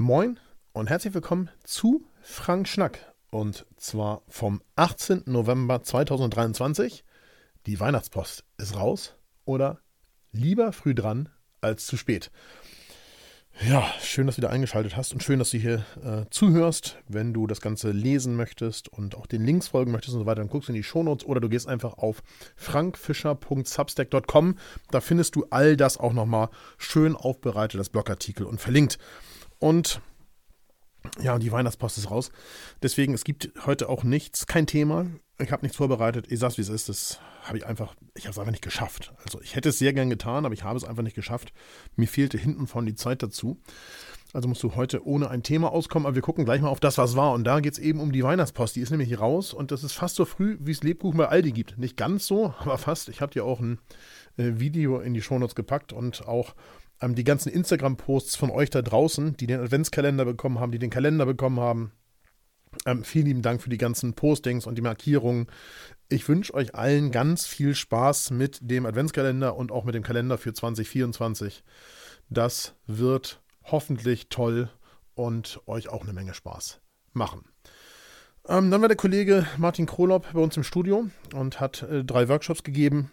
Moin und herzlich willkommen zu Frank Schnack. Und zwar vom 18. November 2023. Die Weihnachtspost ist raus oder lieber früh dran als zu spät. Ja, schön, dass du wieder eingeschaltet hast und schön, dass du hier äh, zuhörst. Wenn du das Ganze lesen möchtest und auch den Links folgen möchtest und so weiter, dann guckst du in die Shownotes oder du gehst einfach auf frankfischer.substack.com. Da findest du all das auch nochmal schön aufbereitet, das Blogartikel und verlinkt. Und ja, die Weihnachtspost ist raus. Deswegen, es gibt heute auch nichts, kein Thema. Ich habe nichts vorbereitet. Ich sag's, wie es ist. Das habe ich einfach, ich habe es einfach nicht geschafft. Also ich hätte es sehr gern getan, aber ich habe es einfach nicht geschafft. Mir fehlte hinten von die Zeit dazu. Also musst du heute ohne ein Thema auskommen, aber wir gucken gleich mal auf das, was war. Und da geht es eben um die Weihnachtspost. Die ist nämlich raus und das ist fast so früh, wie es Lebkuchen bei Aldi gibt. Nicht ganz so, aber fast. Ich habe dir auch ein äh, Video in die Shownotes gepackt und auch ähm, die ganzen Instagram-Posts von euch da draußen, die den Adventskalender bekommen haben, die den Kalender bekommen haben. Ähm, vielen lieben Dank für die ganzen Postings und die Markierungen. Ich wünsche euch allen ganz viel Spaß mit dem Adventskalender und auch mit dem Kalender für 2024. Das wird hoffentlich toll und euch auch eine Menge Spaß machen. Ähm, dann war der Kollege Martin Krolop bei uns im Studio und hat äh, drei Workshops gegeben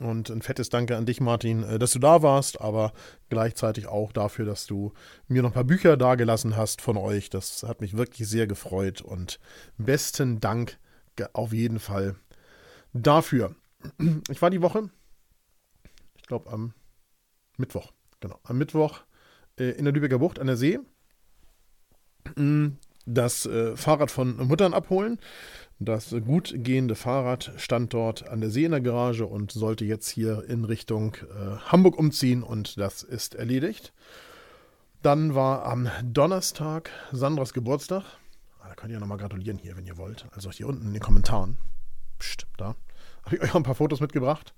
und ein fettes Danke an dich, Martin, äh, dass du da warst, aber gleichzeitig auch dafür, dass du mir noch ein paar Bücher dagelassen hast von euch. Das hat mich wirklich sehr gefreut und besten Dank auf jeden Fall dafür. Ich war die Woche, ich glaube am Mittwoch, genau, am Mittwoch äh, in der Lübecker Bucht an der See mm, das äh, Fahrrad von Muttern abholen. Das gut gehende Fahrrad stand dort an der See in der Garage und sollte jetzt hier in Richtung äh, Hamburg umziehen und das ist erledigt. Dann war am Donnerstag Sandras Geburtstag. Ah, da könnt ihr nochmal gratulieren hier, wenn ihr wollt. Also hier unten in den Kommentaren. Psst, da. Habe ich euch auch ein paar Fotos mitgebracht.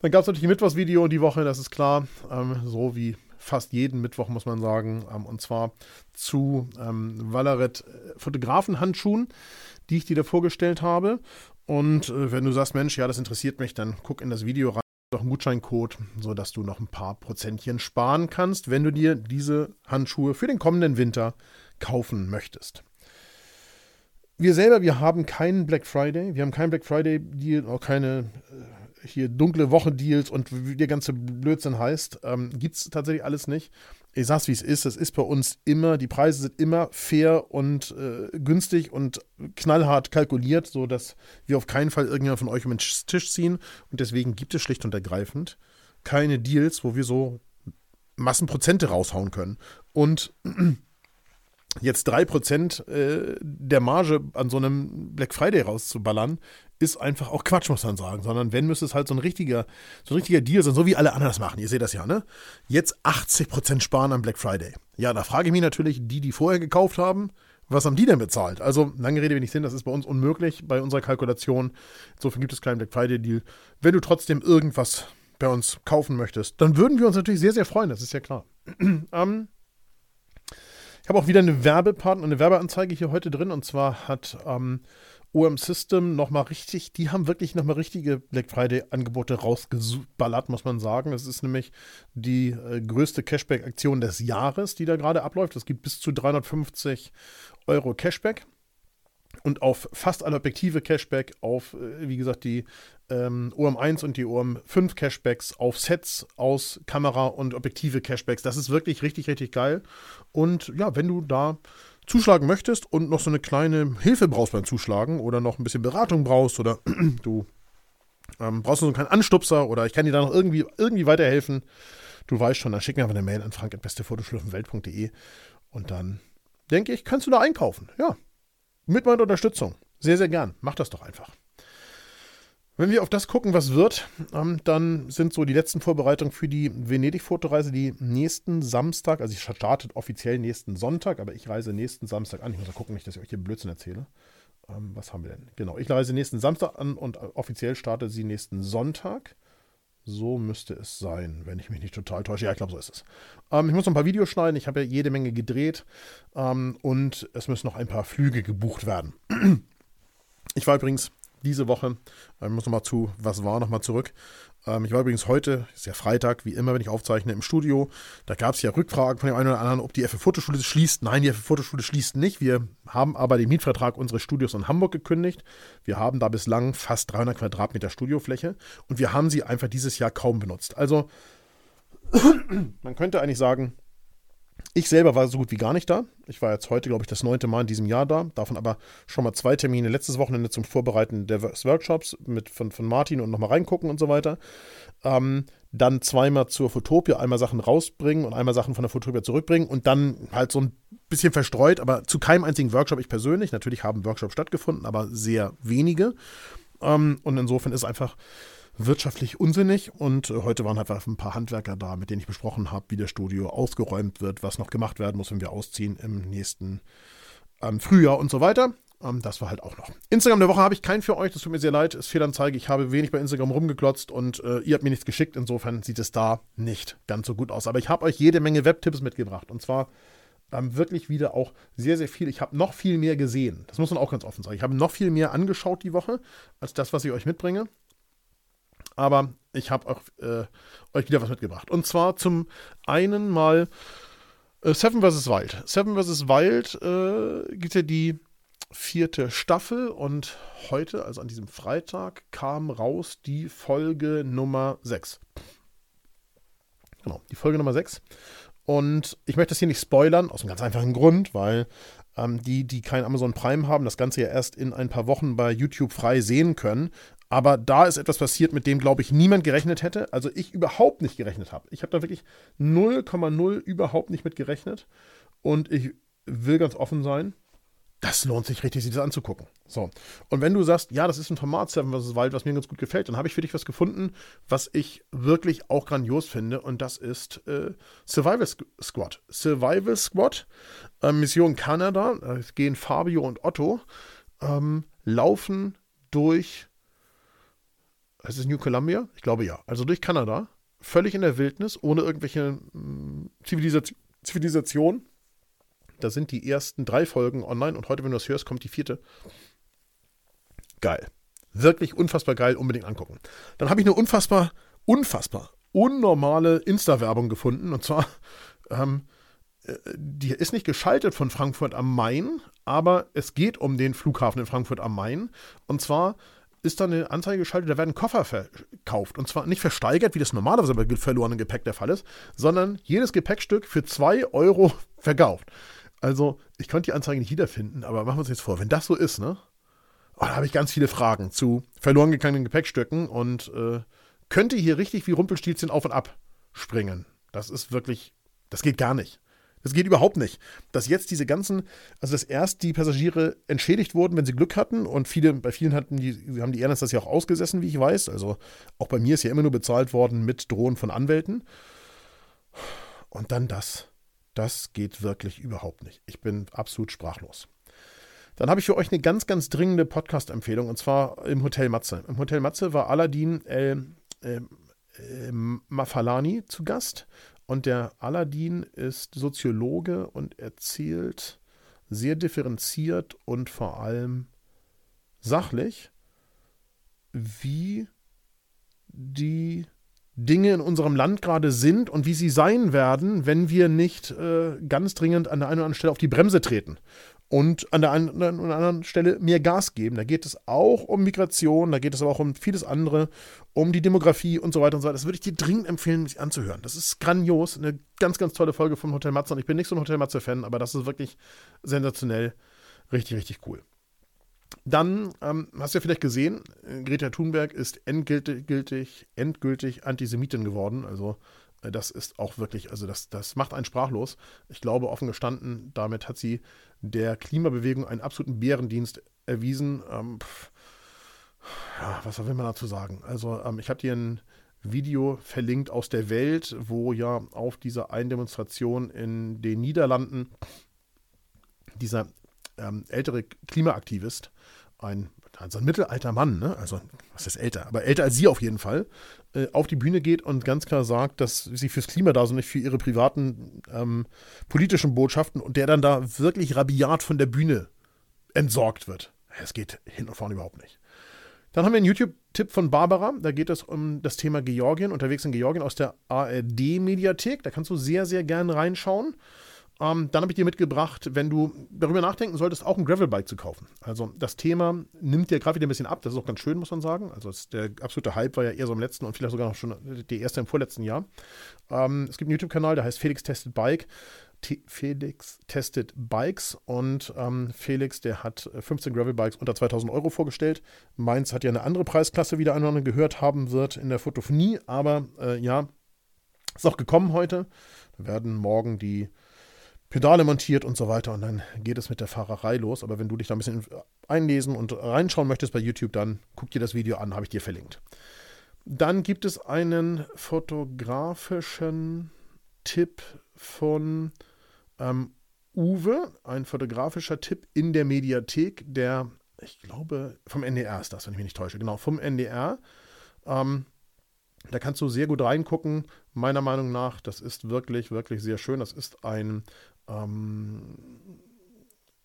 Dann gab es natürlich ein Mittwochsvideo die Woche, das ist klar. Ähm, so wie fast jeden Mittwoch, muss man sagen. Ähm, und zwar zu ähm, Valaret äh, Fotografenhandschuhen die ich dir da vorgestellt habe. Und äh, wenn du sagst, Mensch, ja, das interessiert mich, dann guck in das Video rein. Doch einen Gutscheincode, sodass du noch ein paar Prozentchen sparen kannst, wenn du dir diese Handschuhe für den kommenden Winter kaufen möchtest. Wir selber, wir haben keinen Black Friday, wir haben keinen Black Friday Deal, auch keine äh, hier dunkle Woche-Deals und wie der ganze Blödsinn heißt, ähm, gibt es tatsächlich alles nicht ich sag's wie es ist, es ist bei uns immer, die Preise sind immer fair und äh, günstig und knallhart kalkuliert, sodass wir auf keinen Fall irgendjemand von euch um den Tisch ziehen. Und deswegen gibt es schlicht und ergreifend keine Deals, wo wir so Massenprozente raushauen können. Und jetzt 3% äh, der Marge an so einem Black Friday rauszuballern, ist einfach auch Quatsch, muss man sagen. Sondern wenn, müsste es halt so ein richtiger, so ein richtiger Deal sein, so wie alle anderen das machen. Ihr seht das ja, ne? Jetzt 80% sparen am Black Friday. Ja, da frage ich mich natürlich, die, die vorher gekauft haben, was haben die denn bezahlt? Also, lange Rede, wenig Sinn, das ist bei uns unmöglich bei unserer Kalkulation. Insofern gibt es keinen Black Friday-Deal. Wenn du trotzdem irgendwas bei uns kaufen möchtest, dann würden wir uns natürlich sehr, sehr freuen, das ist ja klar. ähm, ich habe auch wieder eine Werbepartner, eine Werbeanzeige hier heute drin und zwar hat ähm, OM System nochmal richtig, die haben wirklich nochmal richtige Black Friday-Angebote rausgeballert, muss man sagen. Es ist nämlich die äh, größte Cashback-Aktion des Jahres, die da gerade abläuft. Es gibt bis zu 350 Euro Cashback und auf fast alle Objektive Cashback, auf, äh, wie gesagt, die ähm, OM1 und die OM5 Cashbacks, auf Sets aus Kamera und Objektive Cashbacks. Das ist wirklich richtig, richtig geil. Und ja, wenn du da zuschlagen möchtest und noch so eine kleine Hilfe brauchst beim Zuschlagen oder noch ein bisschen Beratung brauchst oder du ähm, brauchst noch so einen kleinen Anstupser oder ich kann dir da noch irgendwie, irgendwie weiterhelfen, du weißt schon, dann schick mir einfach eine Mail an frank.bestefotoschlüffenwelt.de und dann denke ich, kannst du da einkaufen. Ja, mit meiner Unterstützung. Sehr, sehr gern. Mach das doch einfach. Wenn wir auf das gucken, was wird, ähm, dann sind so die letzten Vorbereitungen für die Venedig-Fotoreise die nächsten Samstag, also ich starte offiziell nächsten Sonntag, aber ich reise nächsten Samstag an. Ich muss mal gucken, nicht, dass ich euch hier Blödsinn erzähle. Ähm, was haben wir denn? Genau, ich reise nächsten Samstag an und offiziell starte sie nächsten Sonntag. So müsste es sein, wenn ich mich nicht total täusche. Ja, ich glaube, so ist es. Ähm, ich muss noch ein paar Videos schneiden. Ich habe ja jede Menge gedreht. Ähm, und es müssen noch ein paar Flüge gebucht werden. Ich war übrigens diese Woche, ich muss nochmal zu, was war, nochmal zurück. Ähm, ich war übrigens heute, ist ja Freitag, wie immer, wenn ich aufzeichne, im Studio. Da gab es ja Rückfragen von dem einen oder anderen, ob die FF Fotoschule schließt. Nein, die FF Fotoschule schließt nicht. Wir haben aber den Mietvertrag unseres Studios in Hamburg gekündigt. Wir haben da bislang fast 300 Quadratmeter Studiofläche und wir haben sie einfach dieses Jahr kaum benutzt. Also, man könnte eigentlich sagen, ich selber war so gut wie gar nicht da. Ich war jetzt heute, glaube ich, das neunte Mal in diesem Jahr da. Davon aber schon mal zwei Termine letztes Wochenende zum Vorbereiten des Workshops mit, von, von Martin und nochmal reingucken und so weiter. Ähm, dann zweimal zur Fotopia, einmal Sachen rausbringen und einmal Sachen von der Fotopia zurückbringen und dann halt so ein bisschen verstreut, aber zu keinem einzigen Workshop ich persönlich. Natürlich haben Workshops stattgefunden, aber sehr wenige. Ähm, und insofern ist einfach wirtschaftlich unsinnig. Und äh, heute waren einfach ein paar Handwerker da, mit denen ich besprochen habe, wie das Studio ausgeräumt wird, was noch gemacht werden muss, wenn wir ausziehen im nächsten ähm, Frühjahr und so weiter. Ähm, das war halt auch noch. Instagram der Woche habe ich keinen für euch, das tut mir sehr leid, ist Fehlanzeige. Ich habe wenig bei Instagram rumgeklotzt und äh, ihr habt mir nichts geschickt. Insofern sieht es da nicht ganz so gut aus. Aber ich habe euch jede Menge Webtipps mitgebracht. Und zwar ähm, wirklich wieder auch sehr, sehr viel. Ich habe noch viel mehr gesehen. Das muss man auch ganz offen sagen. Ich habe noch viel mehr angeschaut die Woche, als das, was ich euch mitbringe aber ich habe äh, euch wieder was mitgebracht. Und zwar zum einen mal äh, Seven vs. Wild. Seven vs. Wild äh, gibt ja die vierte Staffel und heute, also an diesem Freitag, kam raus die Folge Nummer 6. Genau, die Folge Nummer 6. Und ich möchte das hier nicht spoilern, aus einem ganz einfachen Grund, weil ähm, die, die kein Amazon Prime haben, das Ganze ja erst in ein paar Wochen bei YouTube frei sehen können. Aber da ist etwas passiert, mit dem, glaube ich, niemand gerechnet hätte. Also ich überhaupt nicht gerechnet habe. Ich habe da wirklich 0,0 überhaupt nicht mit gerechnet. Und ich will ganz offen sein, das lohnt sich richtig, sich das anzugucken. So. Und wenn du sagst, ja, das ist ein Format 7 vs. Wild, was mir ganz gut gefällt, dann habe ich für dich was gefunden, was ich wirklich auch grandios finde. Und das ist äh, Survival Squad. Survival Squad, äh, Mission Kanada, äh, gehen Fabio und Otto, ähm, laufen durch heißt es New Columbia? Ich glaube ja. Also durch Kanada, völlig in der Wildnis, ohne irgendwelche hm, Zivilisation. Zivilisation. Da sind die ersten drei Folgen online und heute, wenn du das hörst, kommt die vierte. Geil. Wirklich unfassbar geil, unbedingt angucken. Dann habe ich eine unfassbar, unfassbar, unnormale Insta-Werbung gefunden und zwar, ähm, äh, die ist nicht geschaltet von Frankfurt am Main, aber es geht um den Flughafen in Frankfurt am Main und zwar ist da eine Anzeige geschaltet, da werden Koffer verkauft. Und zwar nicht versteigert, wie das normalerweise bei verlorenem Gepäck der Fall ist, sondern jedes Gepäckstück für 2 Euro verkauft. Also, ich konnte die Anzeige nicht wiederfinden, aber machen wir uns jetzt vor, wenn das so ist, ne? Oh, da habe ich ganz viele Fragen zu verloren gegangenen Gepäckstücken und äh, könnte hier richtig wie Rumpelstilzchen auf und ab springen. Das ist wirklich, das geht gar nicht. Das geht überhaupt nicht. Dass jetzt diese ganzen, also dass erst die Passagiere entschädigt wurden, wenn sie Glück hatten und viele, bei vielen hatten die, haben die Airlines das ja auch ausgesessen, wie ich weiß. Also auch bei mir ist ja immer nur bezahlt worden mit Drohen von Anwälten. Und dann das. Das geht wirklich überhaupt nicht. Ich bin absolut sprachlos. Dann habe ich für euch eine ganz, ganz dringende Podcast-Empfehlung und zwar im Hotel Matze. Im Hotel Matze war Aladdin äh, äh, äh, Mafalani zu Gast und der Aladdin ist Soziologe und erzählt sehr differenziert und vor allem sachlich, wie die Dinge in unserem Land gerade sind und wie sie sein werden, wenn wir nicht äh, ganz dringend an der einen oder anderen Stelle auf die Bremse treten und an der einen oder anderen Stelle mehr Gas geben. Da geht es auch um Migration, da geht es aber auch um vieles andere, um die Demografie und so weiter und so weiter. Das würde ich dir dringend empfehlen, sich anzuhören. Das ist grandios, eine ganz, ganz tolle Folge vom Hotel Matze. Und ich bin nicht so ein Hotel Matze-Fan, aber das ist wirklich sensationell, richtig, richtig cool. Dann ähm, hast du ja vielleicht gesehen, Greta Thunberg ist endgültig, endgültig Antisemitin geworden. Also das ist auch wirklich, also das, das macht einen sprachlos. Ich glaube, offen gestanden, damit hat sie der Klimabewegung einen absoluten Bärendienst erwiesen. Ähm, ja, was will man dazu sagen? Also, ähm, ich habe dir ein Video verlinkt aus der Welt, wo ja auf dieser einen Demonstration in den Niederlanden dieser ähm, ältere Klimaaktivist, ein, also ein mittelalter Mann, ne? also was ist älter, aber älter als sie auf jeden Fall, äh, auf die Bühne geht und ganz klar sagt, dass sie fürs Klima da sind, nicht für ihre privaten ähm, politischen Botschaften und der dann da wirklich rabiat von der Bühne entsorgt wird. Es geht hin und vorne überhaupt nicht. Dann haben wir einen YouTube-Tipp von Barbara. Da geht es um das Thema Georgien, unterwegs in Georgien aus der ARD-Mediathek. Da kannst du sehr, sehr gern reinschauen. Ähm, dann habe ich dir mitgebracht, wenn du darüber nachdenken solltest, auch ein Gravelbike zu kaufen. Also das Thema nimmt dir gerade wieder ein bisschen ab. Das ist auch ganz schön, muss man sagen. Also der absolute Hype war ja eher so im letzten und vielleicht sogar noch schon die erste im vorletzten Jahr. Ähm, es gibt einen YouTube-Kanal, der heißt Felix Tested Bike. T Felix Tested Bikes und ähm, Felix, der hat 15 Gravelbikes unter 2000 Euro vorgestellt. Meins hat ja eine andere Preisklasse, wie der eine gehört haben wird in der Fotophonie, aber äh, ja, ist auch gekommen heute. Da werden morgen die Pedale montiert und so weiter und dann geht es mit der Fahrerei los. Aber wenn du dich da ein bisschen einlesen und reinschauen möchtest bei YouTube, dann guck dir das Video an, habe ich dir verlinkt. Dann gibt es einen fotografischen Tipp von ähm, Uwe, ein fotografischer Tipp in der Mediathek, der, ich glaube, vom NDR ist das, wenn ich mich nicht täusche, genau, vom NDR. Ähm, da kannst du sehr gut reingucken. Meiner Meinung nach, das ist wirklich, wirklich sehr schön. Das ist ein ähm,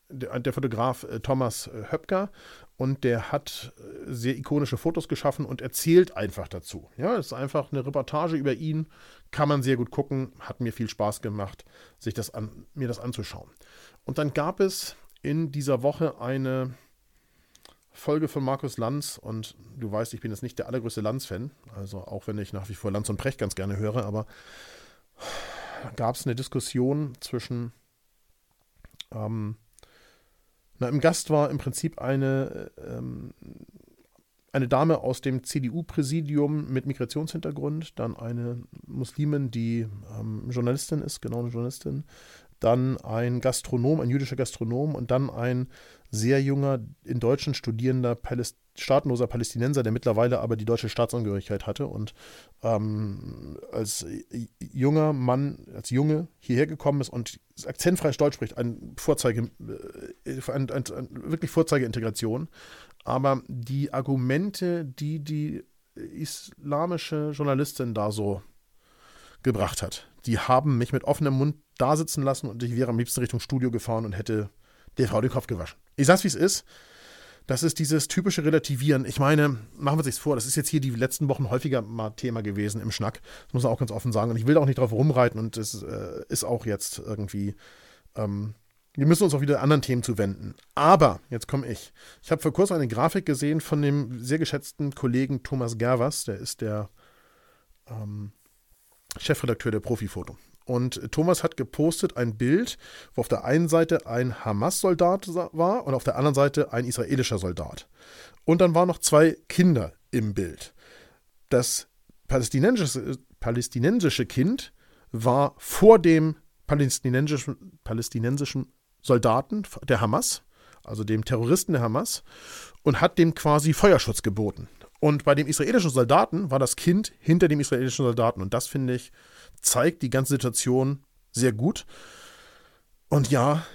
der, der, Fotograf äh, Thomas äh, Höpker und der hat äh, sehr ikonische Fotos geschaffen und erzählt einfach dazu. Ja, es ist einfach eine Reportage über ihn, kann man sehr gut gucken, hat mir viel Spaß gemacht, sich das an, mir das anzuschauen. Und dann gab es in dieser Woche eine Folge von Markus Lanz und du weißt, ich bin jetzt nicht der allergrößte Lanz-Fan, also auch wenn ich nach wie vor Lanz und Precht ganz gerne höre, aber gab es eine Diskussion zwischen ähm, na, im Gast war im Prinzip eine, ähm, eine Dame aus dem CDU-Präsidium mit Migrationshintergrund, dann eine Muslimin, die ähm, Journalistin ist, genau eine Journalistin, dann ein Gastronom, ein jüdischer Gastronom und dann ein sehr junger, in Deutschland studierender Paläst staatenloser Palästinenser, der mittlerweile aber die deutsche Staatsangehörigkeit hatte und ähm, als junger Mann, als Junge hierher gekommen ist und akzentfrei Deutsch spricht, ein Vorzeige, äh, ein, ein, ein, wirklich Vorzeigeintegration. Aber die Argumente, die die islamische Journalistin da so gebracht hat, die haben mich mit offenem Mund da sitzen lassen und ich wäre am liebsten Richtung Studio gefahren und hätte der Frau den Kopf gewaschen. Ich sag's, wie es ist. Das ist dieses typische Relativieren. Ich meine, machen wir sich's vor, das ist jetzt hier die letzten Wochen häufiger mal Thema gewesen im Schnack. Das muss man auch ganz offen sagen. Und ich will da auch nicht drauf rumreiten und es äh, ist auch jetzt irgendwie. Ähm, wir müssen uns auch wieder anderen Themen zuwenden. Aber, jetzt komme ich. Ich habe vor kurzem eine Grafik gesehen von dem sehr geschätzten Kollegen Thomas Gervers, der ist der ähm, Chefredakteur der Profifoto. Und Thomas hat gepostet ein Bild, wo auf der einen Seite ein Hamas-Soldat war und auf der anderen Seite ein israelischer Soldat. Und dann waren noch zwei Kinder im Bild. Das palästinensische, palästinensische Kind war vor dem palästinensischen, palästinensischen Soldaten der Hamas, also dem Terroristen der Hamas, und hat dem quasi Feuerschutz geboten. Und bei dem israelischen Soldaten war das Kind hinter dem israelischen Soldaten. Und das finde ich zeigt die ganze Situation sehr gut. Und ja,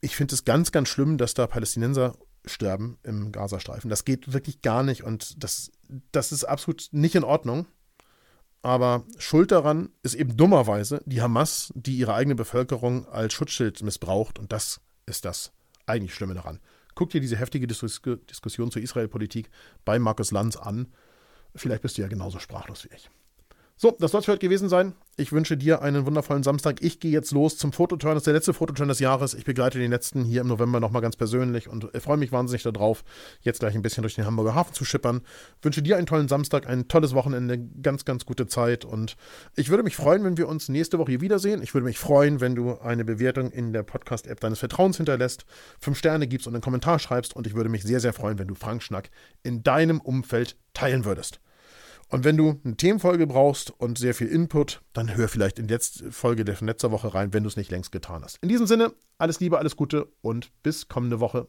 ich finde es ganz, ganz schlimm, dass da Palästinenser sterben im Gazastreifen. Das geht wirklich gar nicht und das, das ist absolut nicht in Ordnung. Aber Schuld daran ist eben dummerweise die Hamas, die ihre eigene Bevölkerung als Schutzschild missbraucht. Und das ist das eigentlich Schlimme daran. Guck dir diese heftige Dis Diskussion zur Israel-Politik bei Markus Lanz an. Vielleicht bist du ja genauso sprachlos wie ich. So, das soll es für heute gewesen sein. Ich wünsche dir einen wundervollen Samstag. Ich gehe jetzt los zum Fototurn. Das ist der letzte Fototurn des Jahres. Ich begleite den letzten hier im November nochmal ganz persönlich und freue mich wahnsinnig darauf, jetzt gleich ein bisschen durch den Hamburger Hafen zu schippern. Wünsche dir einen tollen Samstag, ein tolles Wochenende, ganz, ganz gute Zeit und ich würde mich freuen, wenn wir uns nächste Woche hier wiedersehen. Ich würde mich freuen, wenn du eine Bewertung in der Podcast-App deines Vertrauens hinterlässt, fünf Sterne gibst und einen Kommentar schreibst und ich würde mich sehr, sehr freuen, wenn du Frank Schnack in deinem Umfeld teilen würdest. Und wenn du eine Themenfolge brauchst und sehr viel Input, dann hör vielleicht in die Folge der letzter Woche rein, wenn du es nicht längst getan hast. In diesem Sinne, alles Liebe, alles Gute und bis kommende Woche.